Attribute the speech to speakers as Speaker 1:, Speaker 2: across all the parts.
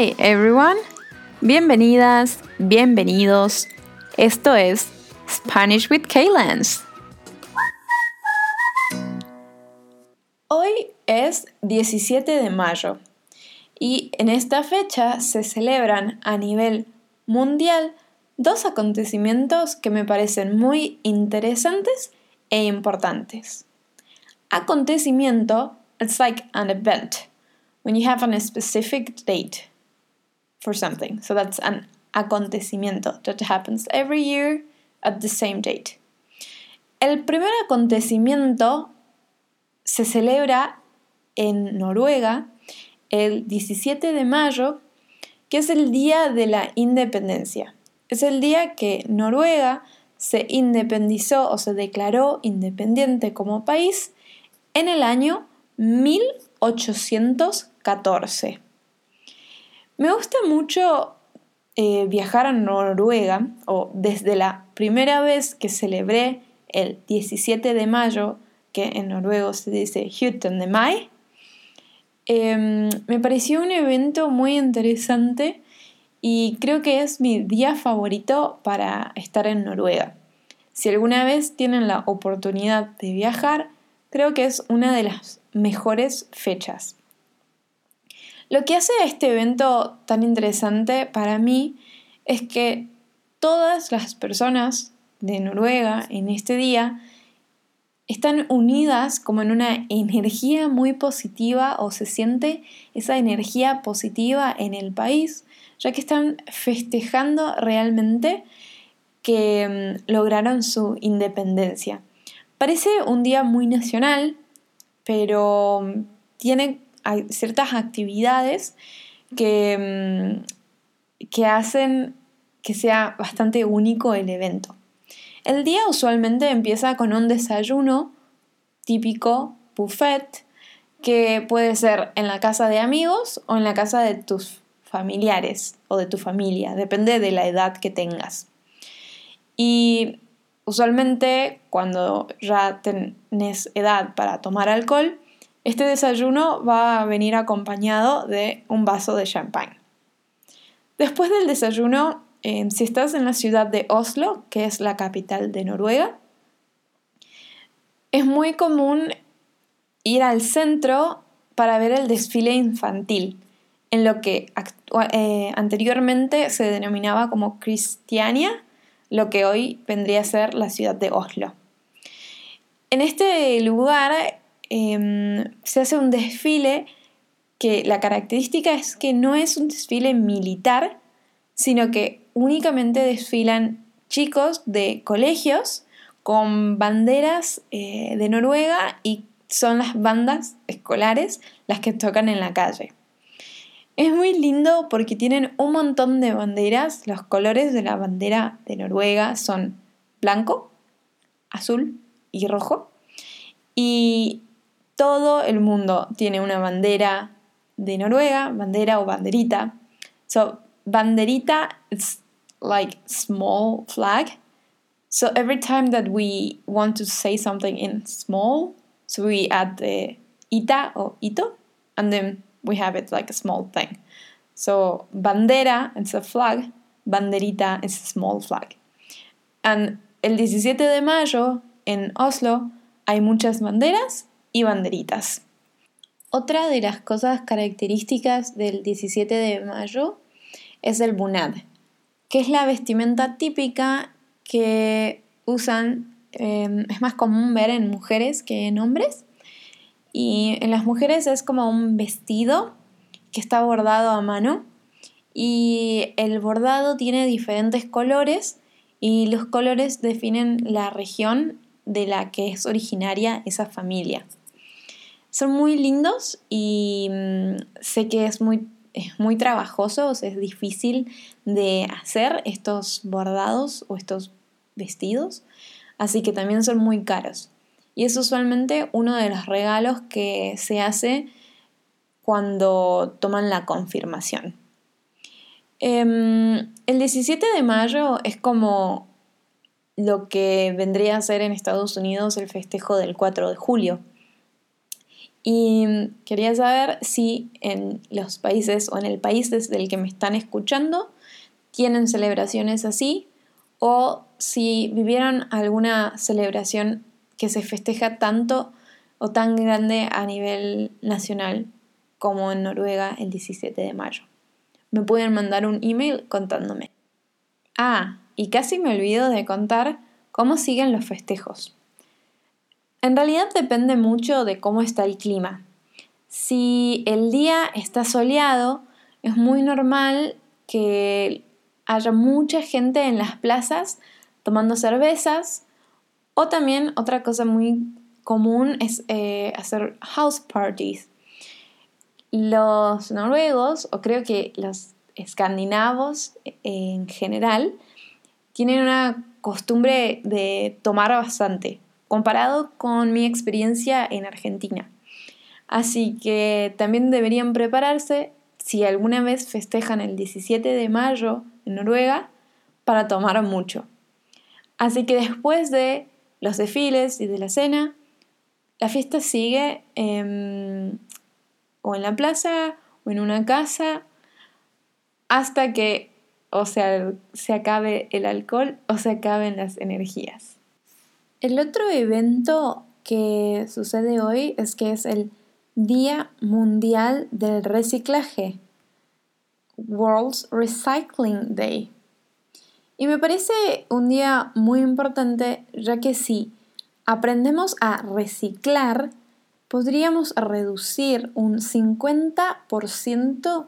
Speaker 1: Hi everyone. Bienvenidas, bienvenidos. Esto es Spanish with Kaylans. Hoy es 17 de mayo y en esta fecha se celebran a nivel mundial dos acontecimientos que me parecen muy interesantes e importantes. Acontecimiento, it's like an event when you have a specific date for something. So that's an acontecimiento that happens every year at the same date. El primer acontecimiento se celebra en Noruega el 17 de mayo, que es el Día de la Independencia. Es el día que Noruega se independizó o se declaró independiente como país en el año 1814. Me gusta mucho eh, viajar a Noruega, o desde la primera vez que celebré el 17 de mayo, que en noruego se dice Hytten de Mai, em, me pareció un evento muy interesante y creo que es mi día favorito para estar en Noruega. Si alguna vez tienen la oportunidad de viajar, creo que es una de las mejores fechas. Lo que hace este evento tan interesante para mí es que todas las personas de Noruega en este día están unidas como en una energía muy positiva o se siente esa energía positiva en el país, ya que están festejando realmente que mm, lograron su independencia. Parece un día muy nacional, pero mm, tiene ciertas actividades que, mm, que hacen que sea bastante único el evento. El día usualmente empieza con un desayuno típico buffet que puede ser en la casa de amigos o en la casa de tus familiares o de tu familia, depende de la edad que tengas. Y usualmente cuando ya tenés edad para tomar alcohol, este desayuno va a venir acompañado de un vaso de champán. Después del desayuno, eh, si estás en la ciudad de Oslo, que es la capital de Noruega, es muy común ir al centro para ver el desfile infantil, en lo que eh, anteriormente se denominaba como Cristiania, lo que hoy vendría a ser la ciudad de Oslo. En este lugar Em, se hace un desfile que la característica es que no es un desfile militar, sino que únicamente desfilan chicos de colegios con banderas eh, de Noruega y son las bandas escolares las que tocan en la calle. Es muy lindo porque tienen un montón de banderas. Los colores de la bandera de Noruega son blanco, azul y rojo. Y todo el mundo tiene una bandera de Noruega, bandera o banderita. So, banderita is like small flag. So every time that we want to say something in small, so we add the ita or ito, and then we have it like a small thing. So bandera is a flag, banderita is a small flag. And el 17 de mayo en Oslo hay muchas banderas y banderitas. Otra de las cosas características del 17 de mayo es el bunad, que es la vestimenta típica que usan, em, es más común ver en mujeres que en hombres. Y en las mujeres es como un vestido que está bordado a mano y el bordado tiene diferentes colores y los colores definen la región de la que es originaria esa familia. Son muy lindos y mm, sé que es muy, es muy trabajoso, es difícil de hacer estos bordados o estos vestidos, así que también son muy caros. Y es usualmente uno de los regalos que se hace cuando toman la confirmación. Em, el 17 de mayo es como lo que vendría a ser en Estados Unidos el festejo del 4 de julio. Y quería saber si en los países o en el país desde el que me están escuchando tienen celebraciones así o si vivieron alguna celebración que se festeja tanto o tan grande a nivel nacional como en Noruega el 17 de mayo. Me pueden mandar un email contándome. Ah, y casi me olvido de contar cómo siguen los festejos. En realidad depende mucho de cómo está el clima. Si el día está soleado, es muy normal que haya mucha gente en las plazas tomando cervezas o también otra cosa muy común es eh, hacer house parties. Los noruegos, o creo que los escandinavos en general, tienen una costumbre de tomar bastante, comparado con mi experiencia en Argentina. Así que también deberían prepararse si alguna vez festejan el 17 de mayo en Noruega para tomar mucho. Así que después de los desfiles y de la cena, la fiesta sigue o en la plaza o en una casa hasta que o sea, se acabe el alcohol o se acaben las energías. El otro evento que sucede hoy es que es el Día Mundial del Reciclaje, World's Recycling Day. Y me parece un día muy importante ya que si aprendemos a reciclar, podríamos reducir un 50%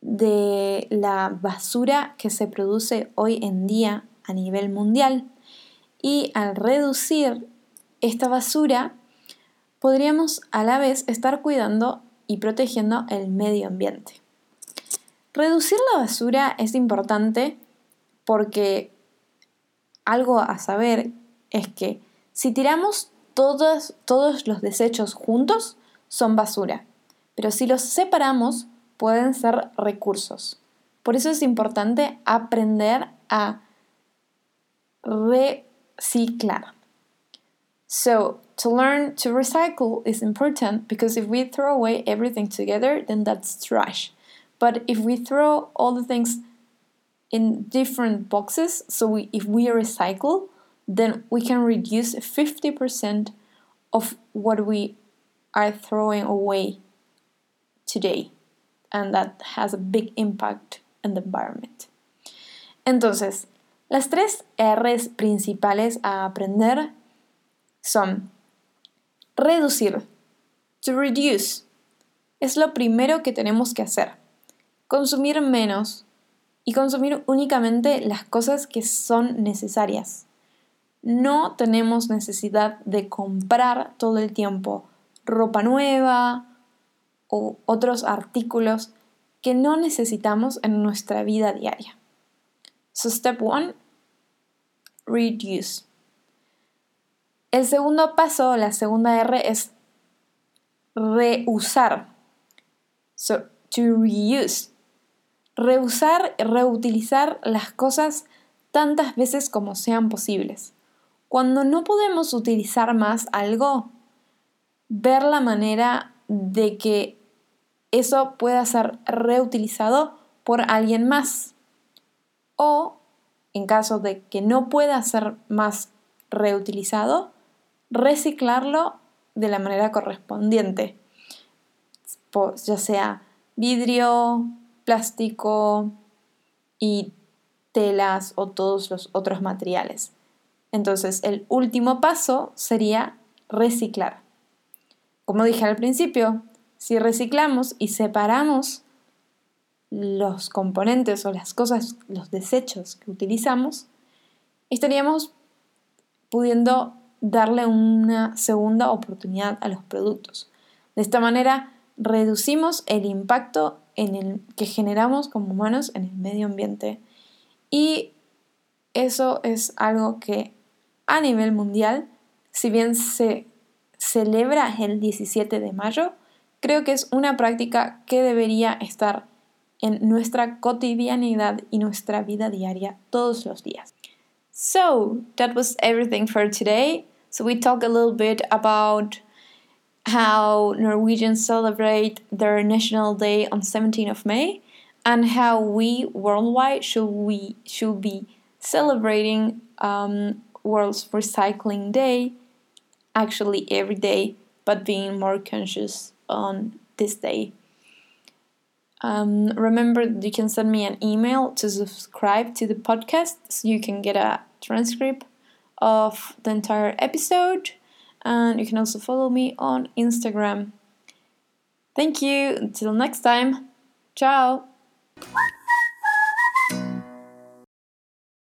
Speaker 1: de la basura que se produce hoy en día a nivel mundial. Y al reducir esta basura, podríamos a la vez estar cuidando y protegiendo el medio ambiente. Reducir la basura es importante porque algo a saber es que si tiramos todos, todos los desechos juntos, son basura. Pero si los separamos, pueden ser recursos. Por eso es importante aprender a reciclar. So, to learn to recycle is important because if we throw away everything together, then that's trash. But if we throw all the things in different boxes, so we, if we recycle, then we can reduce 50% of what we are throwing away today. and that has a big impact on the environment. Entonces, las tres R's principales a aprender son reducir, to reduce, es lo primero que tenemos que hacer. Consumir menos y consumir únicamente las cosas que son necesarias. No tenemos necesidad de comprar todo el tiempo ropa nueva, o otros artículos que no necesitamos en nuestra vida diaria. So step one, reduce. El segundo paso, la segunda R es reusar. So to reuse. Reusar, reutilizar las cosas tantas veces como sean posibles. Cuando no podemos utilizar más algo, ver la manera de que eso pueda ser reutilizado por alguien más. O, en caso de que no pueda ser más reutilizado, reciclarlo de la manera correspondiente, ya sea vidrio, plástico y telas o todos los otros materiales. Entonces, el último paso sería reciclar. Como dije al principio, si reciclamos y separamos los componentes o las cosas, los desechos que utilizamos, estaríamos pudiendo darle una segunda oportunidad a los productos. De esta manera, reducimos el impacto en el que generamos como humanos en el medio ambiente y eso es algo que a nivel mundial, si bien se celebra el 17 de mayo, creo que es una práctica que debería estar en nuestra cotidianidad y nuestra vida diaria todos los días. So, that was everything for today. So, we talked a little bit about how Norwegians celebrate their national day on 17th of May and how we worldwide should we should be celebrating um, World's Recycling Day actually every day but being more conscious on this day. Um, remember, you can send me an email to subscribe to the podcast so you can get a transcript of the entire episode. And you can also follow me on Instagram. Thank you. Until next time. Ciao.